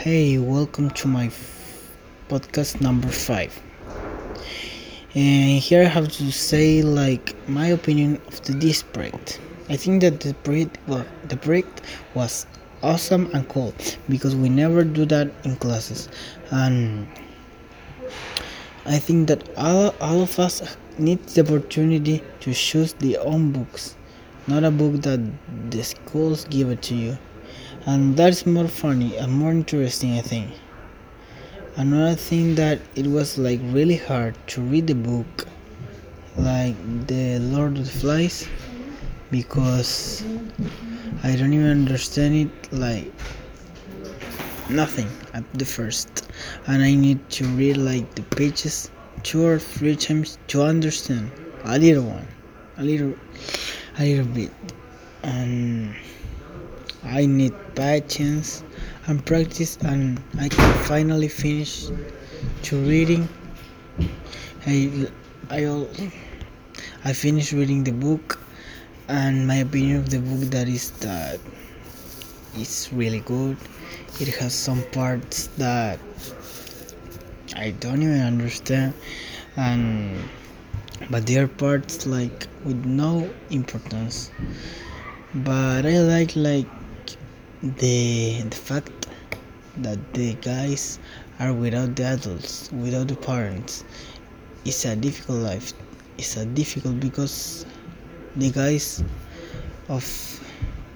Hey, welcome to my podcast number five. And here I have to say, like, my opinion of the, this project. I think that the project, well, the project was awesome and cool because we never do that in classes, and I think that all, all of us need the opportunity to choose their own books, not a book that the schools give it to you and that's more funny and more interesting i think. Another thing that it was like really hard to read the book like the lord of the flies because i don't even understand it like nothing at the first. And i need to read like the pages two or three times to understand a little one a little a little bit. And I need patience and practice and I can finally finish to reading. I I I finished reading the book and my opinion of the book that is that it's really good. It has some parts that I don't even understand and but there are parts like with no importance but I like like the the fact that the guys are without the adults, without the parents, it's a difficult life. It's a difficult because the guys of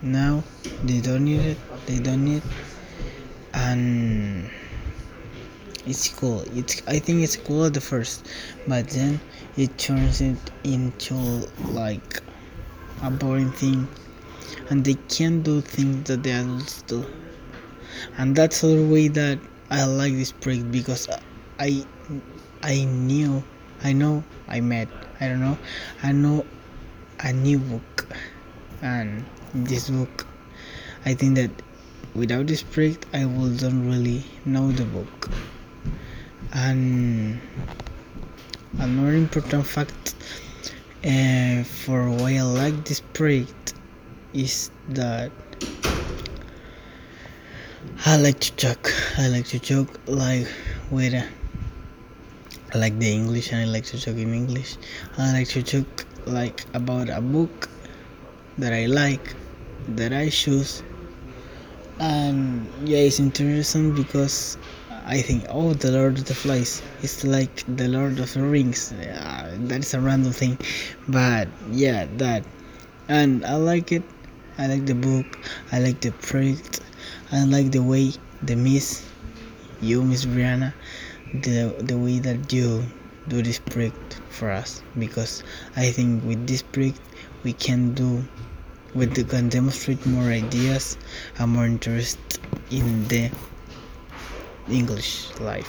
now they don't need it. They don't need, and it's cool. It's I think it's cool at the first, but then it turns it into like a boring thing and they can do things that the adults do. And that's the way that I like this project because I I knew I know I met I don't know I know a new book and this book I think that without this project I wouldn't really know the book and another important fact uh, for why I like this project is that I like to joke. I like to joke like with I like the English and I like to joke in English. I like to joke like about a book that I like that I choose and yeah it's interesting because I think oh the Lord of the Flies is like the Lord of the Rings uh, that's a random thing but yeah that and I like it I like the book. I like the project. I like the way the Miss, you Miss Brianna, the the way that you do this project for us because I think with this project we can do we can demonstrate more ideas and more interest in the English life.